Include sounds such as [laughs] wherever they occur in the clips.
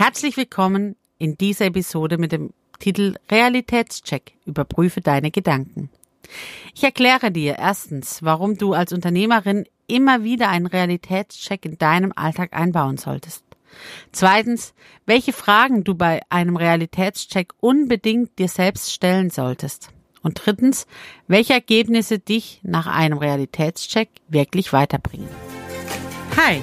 Herzlich willkommen in dieser Episode mit dem Titel Realitätscheck. Überprüfe deine Gedanken. Ich erkläre dir erstens, warum du als Unternehmerin immer wieder einen Realitätscheck in deinem Alltag einbauen solltest. Zweitens, welche Fragen du bei einem Realitätscheck unbedingt dir selbst stellen solltest. Und drittens, welche Ergebnisse dich nach einem Realitätscheck wirklich weiterbringen. Hi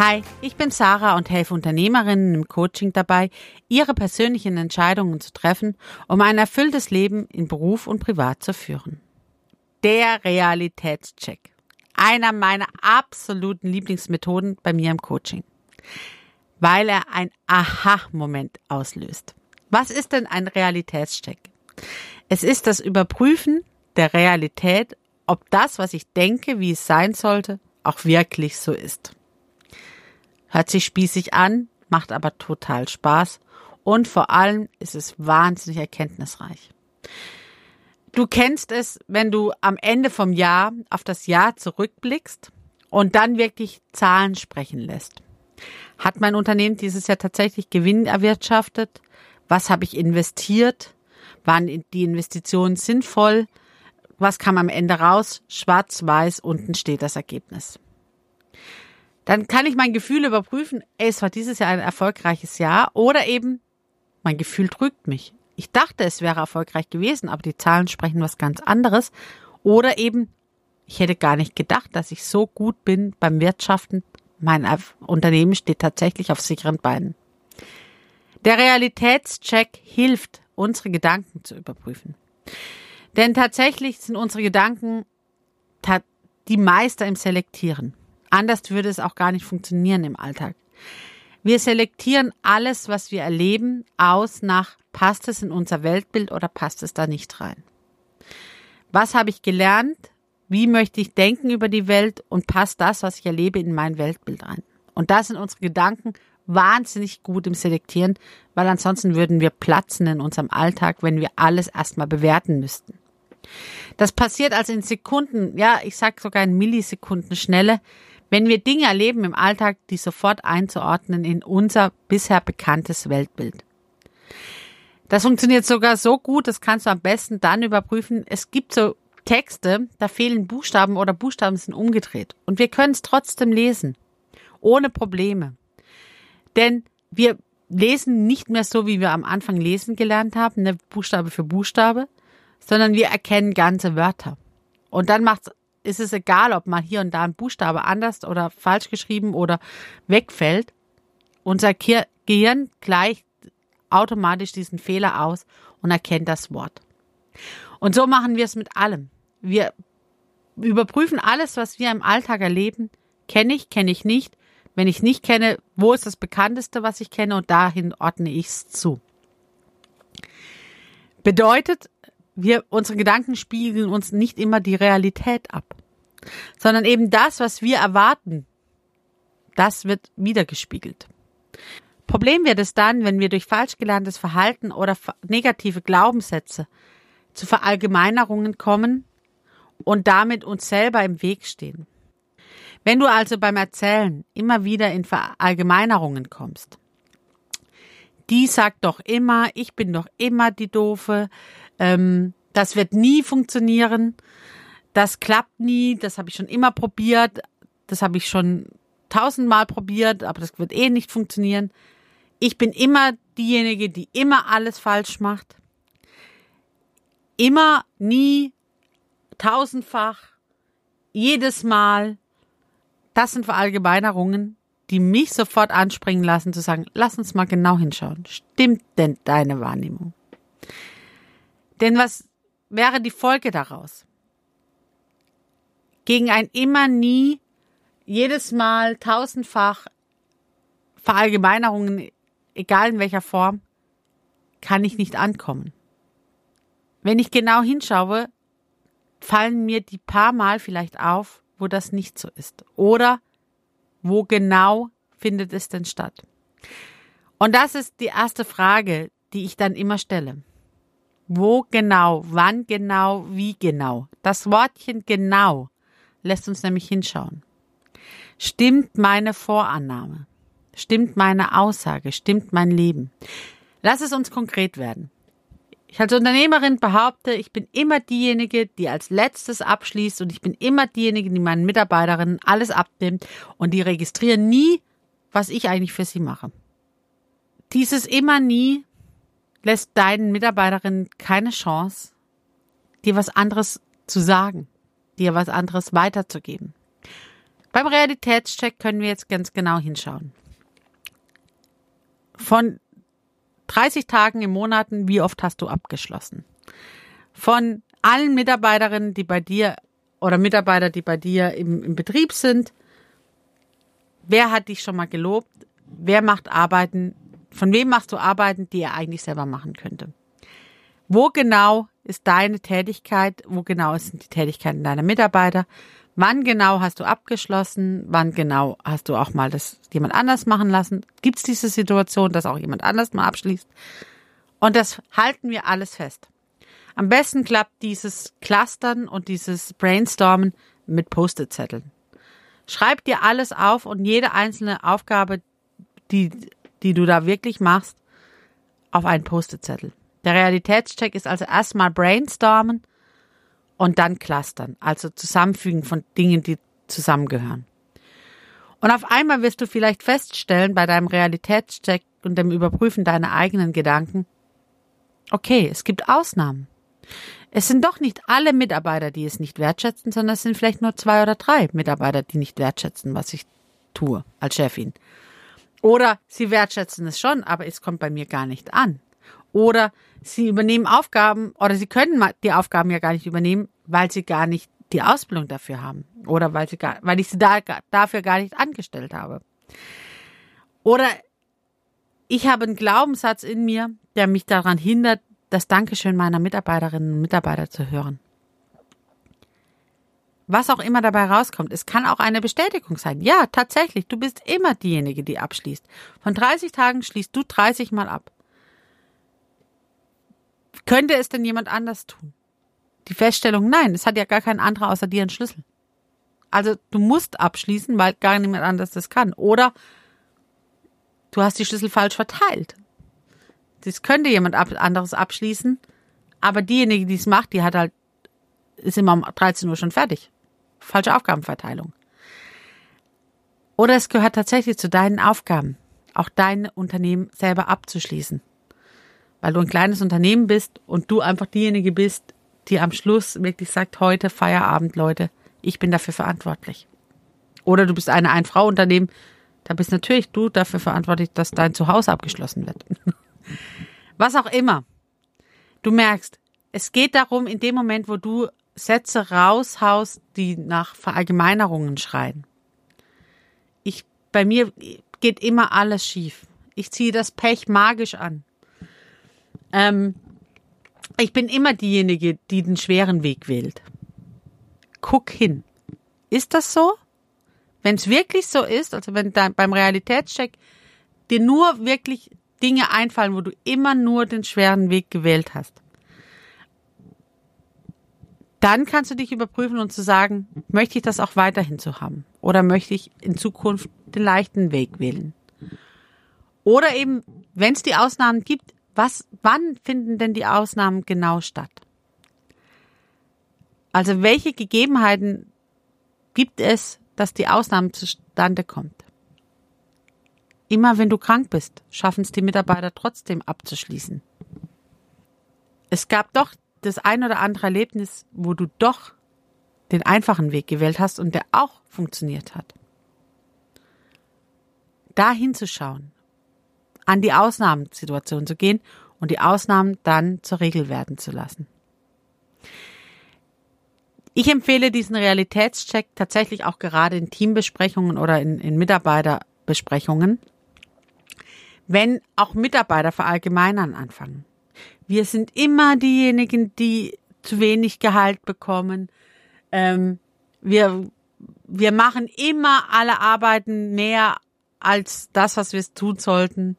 Hi, ich bin Sarah und helfe Unternehmerinnen im Coaching dabei, ihre persönlichen Entscheidungen zu treffen, um ein erfülltes Leben in Beruf und Privat zu führen. Der Realitätscheck. Einer meiner absoluten Lieblingsmethoden bei mir im Coaching. Weil er ein Aha-Moment auslöst. Was ist denn ein Realitätscheck? Es ist das Überprüfen der Realität, ob das, was ich denke, wie es sein sollte, auch wirklich so ist. Hört sich spießig an, macht aber total Spaß und vor allem ist es wahnsinnig erkenntnisreich. Du kennst es, wenn du am Ende vom Jahr auf das Jahr zurückblickst und dann wirklich Zahlen sprechen lässt. Hat mein Unternehmen dieses Jahr tatsächlich Gewinn erwirtschaftet? Was habe ich investiert? Waren die Investitionen sinnvoll? Was kam am Ende raus? Schwarz-weiß, unten steht das Ergebnis dann kann ich mein Gefühl überprüfen, ey, es war dieses Jahr ein erfolgreiches Jahr oder eben mein Gefühl trügt mich. Ich dachte, es wäre erfolgreich gewesen, aber die Zahlen sprechen was ganz anderes. Oder eben, ich hätte gar nicht gedacht, dass ich so gut bin beim Wirtschaften. Mein Unternehmen steht tatsächlich auf sicheren Beinen. Der Realitätscheck hilft, unsere Gedanken zu überprüfen. Denn tatsächlich sind unsere Gedanken die Meister im Selektieren. Anders würde es auch gar nicht funktionieren im Alltag. Wir selektieren alles, was wir erleben, aus nach, passt es in unser Weltbild oder passt es da nicht rein. Was habe ich gelernt? Wie möchte ich denken über die Welt und passt das, was ich erlebe, in mein Weltbild rein? Und da sind unsere Gedanken wahnsinnig gut im Selektieren, weil ansonsten würden wir platzen in unserem Alltag, wenn wir alles erstmal bewerten müssten. Das passiert also in Sekunden, ja, ich sag sogar in Millisekunden Schnelle, wenn wir Dinge erleben im Alltag, die sofort einzuordnen in unser bisher bekanntes Weltbild. Das funktioniert sogar so gut, das kannst du am besten dann überprüfen. Es gibt so Texte, da fehlen Buchstaben oder Buchstaben sind umgedreht. Und wir können es trotzdem lesen. Ohne Probleme. Denn wir lesen nicht mehr so, wie wir am Anfang lesen gelernt haben, ne, Buchstabe für Buchstabe, sondern wir erkennen ganze Wörter. Und dann macht es ist es egal, ob mal hier und da ein Buchstabe anders oder falsch geschrieben oder wegfällt. Unser Gehirn gleicht automatisch diesen Fehler aus und erkennt das Wort. Und so machen wir es mit allem. Wir überprüfen alles, was wir im Alltag erleben. Kenne ich, kenne ich nicht. Wenn ich nicht kenne, wo ist das Bekannteste, was ich kenne und dahin ordne ich es zu. Bedeutet, wir, unsere Gedanken spiegeln uns nicht immer die Realität ab, sondern eben das, was wir erwarten, das wird wiedergespiegelt. Problem wird es dann, wenn wir durch falsch gelerntes Verhalten oder negative Glaubenssätze zu Verallgemeinerungen kommen und damit uns selber im Weg stehen. Wenn du also beim Erzählen immer wieder in Verallgemeinerungen kommst, die sagt doch immer, ich bin doch immer die Doofe, ähm, das wird nie funktionieren. Das klappt nie. Das habe ich schon immer probiert. Das habe ich schon tausendmal probiert, aber das wird eh nicht funktionieren. Ich bin immer diejenige, die immer alles falsch macht. Immer, nie, tausendfach, jedes Mal. Das sind Verallgemeinerungen, die mich sofort anspringen lassen, zu sagen, lass uns mal genau hinschauen. Stimmt denn deine Wahrnehmung? Denn was wäre die Folge daraus? Gegen ein immer nie, jedes Mal tausendfach Verallgemeinerungen, egal in welcher Form, kann ich nicht ankommen. Wenn ich genau hinschaue, fallen mir die paar Mal vielleicht auf, wo das nicht so ist. Oder wo genau findet es denn statt? Und das ist die erste Frage, die ich dann immer stelle. Wo genau, wann genau, wie genau? Das Wortchen genau lässt uns nämlich hinschauen. Stimmt meine Vorannahme? Stimmt meine Aussage? Stimmt mein Leben? Lass es uns konkret werden. Ich als Unternehmerin behaupte, ich bin immer diejenige, die als letztes abschließt und ich bin immer diejenige, die meinen Mitarbeiterinnen alles abnimmt und die registrieren nie, was ich eigentlich für sie mache. Dieses immer nie lässt deinen Mitarbeiterinnen keine Chance, dir was anderes zu sagen, dir was anderes weiterzugeben. Beim Realitätscheck können wir jetzt ganz genau hinschauen. Von 30 Tagen im Monat, wie oft hast du abgeschlossen? Von allen Mitarbeiterinnen, die bei dir oder Mitarbeiter, die bei dir im, im Betrieb sind, wer hat dich schon mal gelobt? Wer macht Arbeiten? Von wem machst du Arbeiten, die er eigentlich selber machen könnte? Wo genau ist deine Tätigkeit? Wo genau sind die Tätigkeiten deiner Mitarbeiter? Wann genau hast du abgeschlossen? Wann genau hast du auch mal das jemand anders machen lassen? Gibt es diese Situation, dass auch jemand anders mal abschließt? Und das halten wir alles fest. Am besten klappt dieses Clustern und dieses Brainstormen mit Post-it-Zetteln. Schreib dir alles auf und jede einzelne Aufgabe, die, die du da wirklich machst, auf einen Post-it-Zettel. Der Realitätscheck ist also erstmal Brainstormen und dann clustern, also Zusammenfügen von Dingen, die zusammengehören. Und auf einmal wirst du vielleicht feststellen bei deinem Realitätscheck und dem Überprüfen deiner eigenen Gedanken, okay, es gibt Ausnahmen. Es sind doch nicht alle Mitarbeiter, die es nicht wertschätzen, sondern es sind vielleicht nur zwei oder drei Mitarbeiter, die nicht wertschätzen, was ich tue als Chefin. Oder sie wertschätzen es schon, aber es kommt bei mir gar nicht an. Oder sie übernehmen Aufgaben oder sie können die Aufgaben ja gar nicht übernehmen, weil sie gar nicht die Ausbildung dafür haben oder weil sie gar, weil ich sie da, dafür gar nicht angestellt habe. Oder ich habe einen Glaubenssatz in mir, der mich daran hindert, das Dankeschön meiner Mitarbeiterinnen und Mitarbeiter zu hören. Was auch immer dabei rauskommt, es kann auch eine Bestätigung sein. Ja, tatsächlich, du bist immer diejenige, die abschließt. Von 30 Tagen schließt du 30 Mal ab. Könnte es denn jemand anders tun? Die Feststellung, nein, es hat ja gar kein anderer außer dir einen Schlüssel. Also du musst abschließen, weil gar niemand anders das kann. Oder du hast die Schlüssel falsch verteilt. Das könnte jemand anderes abschließen, aber diejenige, die es macht, die hat halt, ist immer um 13 Uhr schon fertig. Falsche Aufgabenverteilung. Oder es gehört tatsächlich zu deinen Aufgaben, auch dein Unternehmen selber abzuschließen weil du ein kleines Unternehmen bist und du einfach diejenige bist, die am Schluss wirklich sagt, heute Feierabend, Leute, ich bin dafür verantwortlich. Oder du bist eine Ein-Frau-Unternehmen, da bist natürlich du dafür verantwortlich, dass dein Zuhause abgeschlossen wird. [laughs] Was auch immer. Du merkst, es geht darum, in dem Moment, wo du Sätze raushaust, die nach Verallgemeinerungen schreien. Ich, bei mir geht immer alles schief. Ich ziehe das Pech magisch an. Ähm, ich bin immer diejenige, die den schweren Weg wählt. Guck hin. Ist das so? Wenn es wirklich so ist, also wenn da beim Realitätscheck dir nur wirklich Dinge einfallen, wo du immer nur den schweren Weg gewählt hast, dann kannst du dich überprüfen und zu sagen, möchte ich das auch weiterhin zu haben? Oder möchte ich in Zukunft den leichten Weg wählen? Oder eben, wenn es die Ausnahmen gibt, was, wann finden denn die Ausnahmen genau statt? Also welche Gegebenheiten gibt es, dass die Ausnahme zustande kommt? Immer wenn du krank bist, schaffen es die Mitarbeiter trotzdem abzuschließen. Es gab doch das ein oder andere Erlebnis, wo du doch den einfachen Weg gewählt hast und der auch funktioniert hat. Da hinzuschauen an die Ausnahmesituation zu gehen und die Ausnahmen dann zur Regel werden zu lassen. Ich empfehle diesen Realitätscheck tatsächlich auch gerade in Teambesprechungen oder in, in Mitarbeiterbesprechungen, wenn auch Mitarbeiter verallgemeinern anfangen. Wir sind immer diejenigen, die zu wenig Gehalt bekommen. Ähm, wir, wir machen immer alle Arbeiten mehr als das, was wir tun sollten.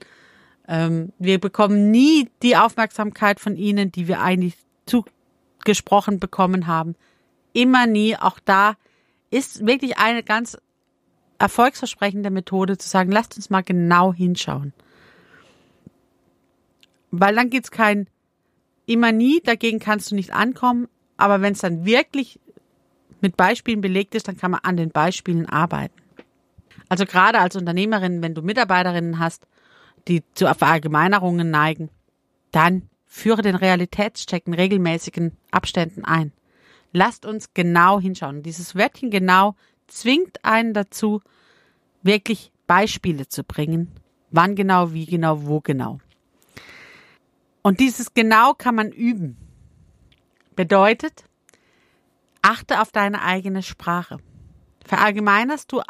Ähm, wir bekommen nie die Aufmerksamkeit von ihnen, die wir eigentlich zugesprochen bekommen haben. Immer nie. Auch da ist wirklich eine ganz erfolgsversprechende Methode zu sagen, lasst uns mal genau hinschauen. Weil dann gibt's kein immer nie, dagegen kannst du nicht ankommen, aber wenn es dann wirklich mit Beispielen belegt ist, dann kann man an den Beispielen arbeiten. Also gerade als Unternehmerin, wenn du Mitarbeiterinnen hast, die zu Verallgemeinerungen neigen, dann führe den Realitätscheck in regelmäßigen Abständen ein. Lasst uns genau hinschauen. Dieses Wörtchen genau zwingt einen dazu, wirklich Beispiele zu bringen. Wann genau, wie genau, wo genau. Und dieses genau kann man üben. Bedeutet, achte auf deine eigene Sprache. Verallgemeinerst du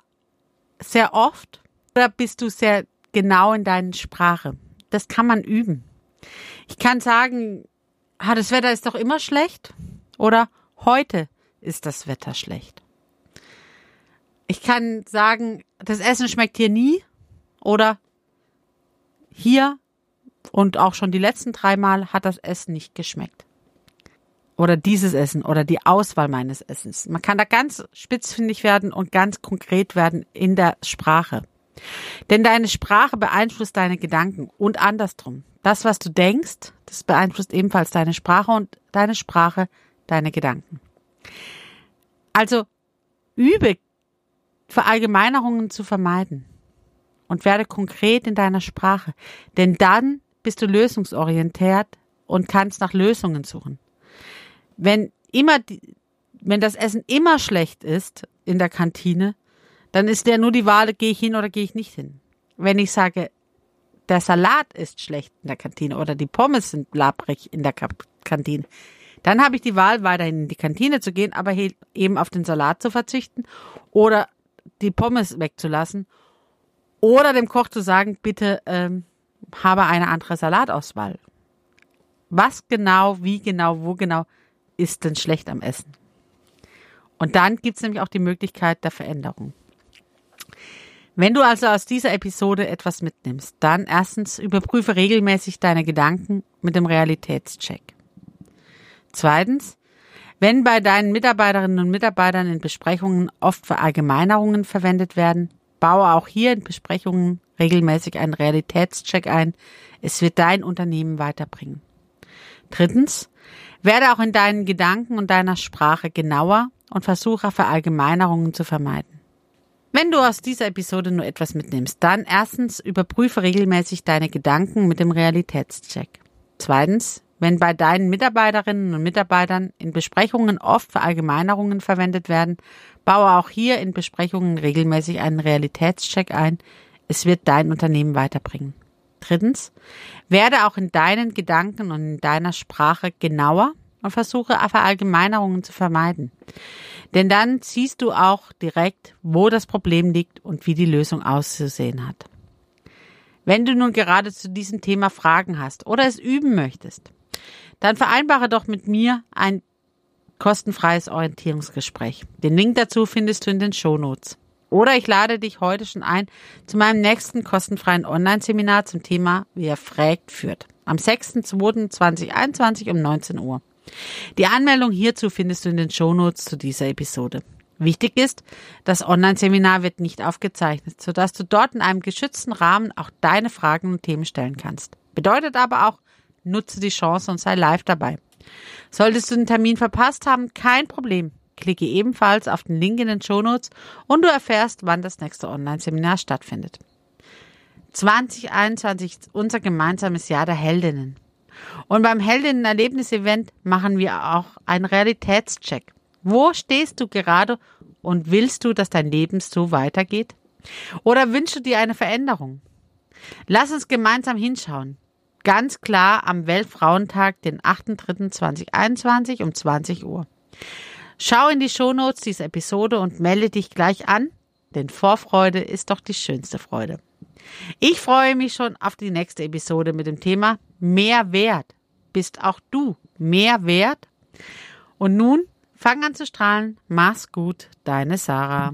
sehr oft oder bist du sehr genau in deiner Sprache? Das kann man üben. Ich kann sagen, ah, das Wetter ist doch immer schlecht oder heute ist das Wetter schlecht. Ich kann sagen, das Essen schmeckt hier nie oder hier und auch schon die letzten dreimal hat das Essen nicht geschmeckt. Oder dieses Essen oder die Auswahl meines Essens. Man kann da ganz spitzfindig werden und ganz konkret werden in der Sprache. Denn deine Sprache beeinflusst deine Gedanken und andersrum. Das, was du denkst, das beeinflusst ebenfalls deine Sprache und deine Sprache deine Gedanken. Also übe Verallgemeinerungen zu vermeiden und werde konkret in deiner Sprache, denn dann bist du lösungsorientiert und kannst nach Lösungen suchen. Wenn immer, wenn das Essen immer schlecht ist in der Kantine, dann ist der nur die Wahl, gehe ich hin oder gehe ich nicht hin. Wenn ich sage, der Salat ist schlecht in der Kantine oder die Pommes sind labrig in der Kantine, dann habe ich die Wahl, weiterhin in die Kantine zu gehen, aber eben auf den Salat zu verzichten oder die Pommes wegzulassen oder dem Koch zu sagen, bitte ähm, habe eine andere Salatauswahl. Was genau, wie genau, wo genau ist denn schlecht am Essen? Und dann gibt es nämlich auch die Möglichkeit der Veränderung. Wenn du also aus dieser Episode etwas mitnimmst, dann erstens überprüfe regelmäßig deine Gedanken mit dem Realitätscheck. Zweitens, wenn bei deinen Mitarbeiterinnen und Mitarbeitern in Besprechungen oft Verallgemeinerungen verwendet werden, baue auch hier in Besprechungen regelmäßig einen Realitätscheck ein. Es wird dein Unternehmen weiterbringen. Drittens, werde auch in deinen Gedanken und deiner Sprache genauer und versuche Verallgemeinerungen zu vermeiden. Wenn du aus dieser Episode nur etwas mitnimmst, dann erstens überprüfe regelmäßig deine Gedanken mit dem Realitätscheck. Zweitens, wenn bei deinen Mitarbeiterinnen und Mitarbeitern in Besprechungen oft Verallgemeinerungen verwendet werden, baue auch hier in Besprechungen regelmäßig einen Realitätscheck ein. Es wird dein Unternehmen weiterbringen. Drittens, werde auch in deinen Gedanken und in deiner Sprache genauer und versuche Verallgemeinerungen zu vermeiden. Denn dann siehst du auch direkt, wo das Problem liegt und wie die Lösung auszusehen hat. Wenn du nun gerade zu diesem Thema Fragen hast oder es üben möchtest, dann vereinbare doch mit mir ein kostenfreies Orientierungsgespräch. Den Link dazu findest du in den Shownotes. Oder ich lade dich heute schon ein zu meinem nächsten kostenfreien Online-Seminar zum Thema Wer fragt führt. Am 6.2.2021 um 19 Uhr. Die Anmeldung hierzu findest du in den Shownotes zu dieser Episode. Wichtig ist, das Online-Seminar wird nicht aufgezeichnet, sodass du dort in einem geschützten Rahmen auch deine Fragen und Themen stellen kannst. Bedeutet aber auch, Nutze die Chance und sei live dabei. Solltest du den Termin verpasst haben, kein Problem. Klicke ebenfalls auf den Link in den Shownotes und du erfährst, wann das nächste Online-Seminar stattfindet. 2021 ist unser gemeinsames Jahr der Heldinnen. Und beim Heldinnen-Erlebnis-Event machen wir auch einen Realitätscheck. Wo stehst du gerade und willst du, dass dein Leben so weitergeht? Oder wünschst du dir eine Veränderung? Lass uns gemeinsam hinschauen ganz klar am Weltfrauentag, den 8.3.2021 um 20 Uhr. Schau in die Shownotes dieser Episode und melde dich gleich an, denn Vorfreude ist doch die schönste Freude. Ich freue mich schon auf die nächste Episode mit dem Thema Mehr Wert. Bist auch du mehr wert? Und nun fang an zu strahlen. Mach's gut, deine Sarah.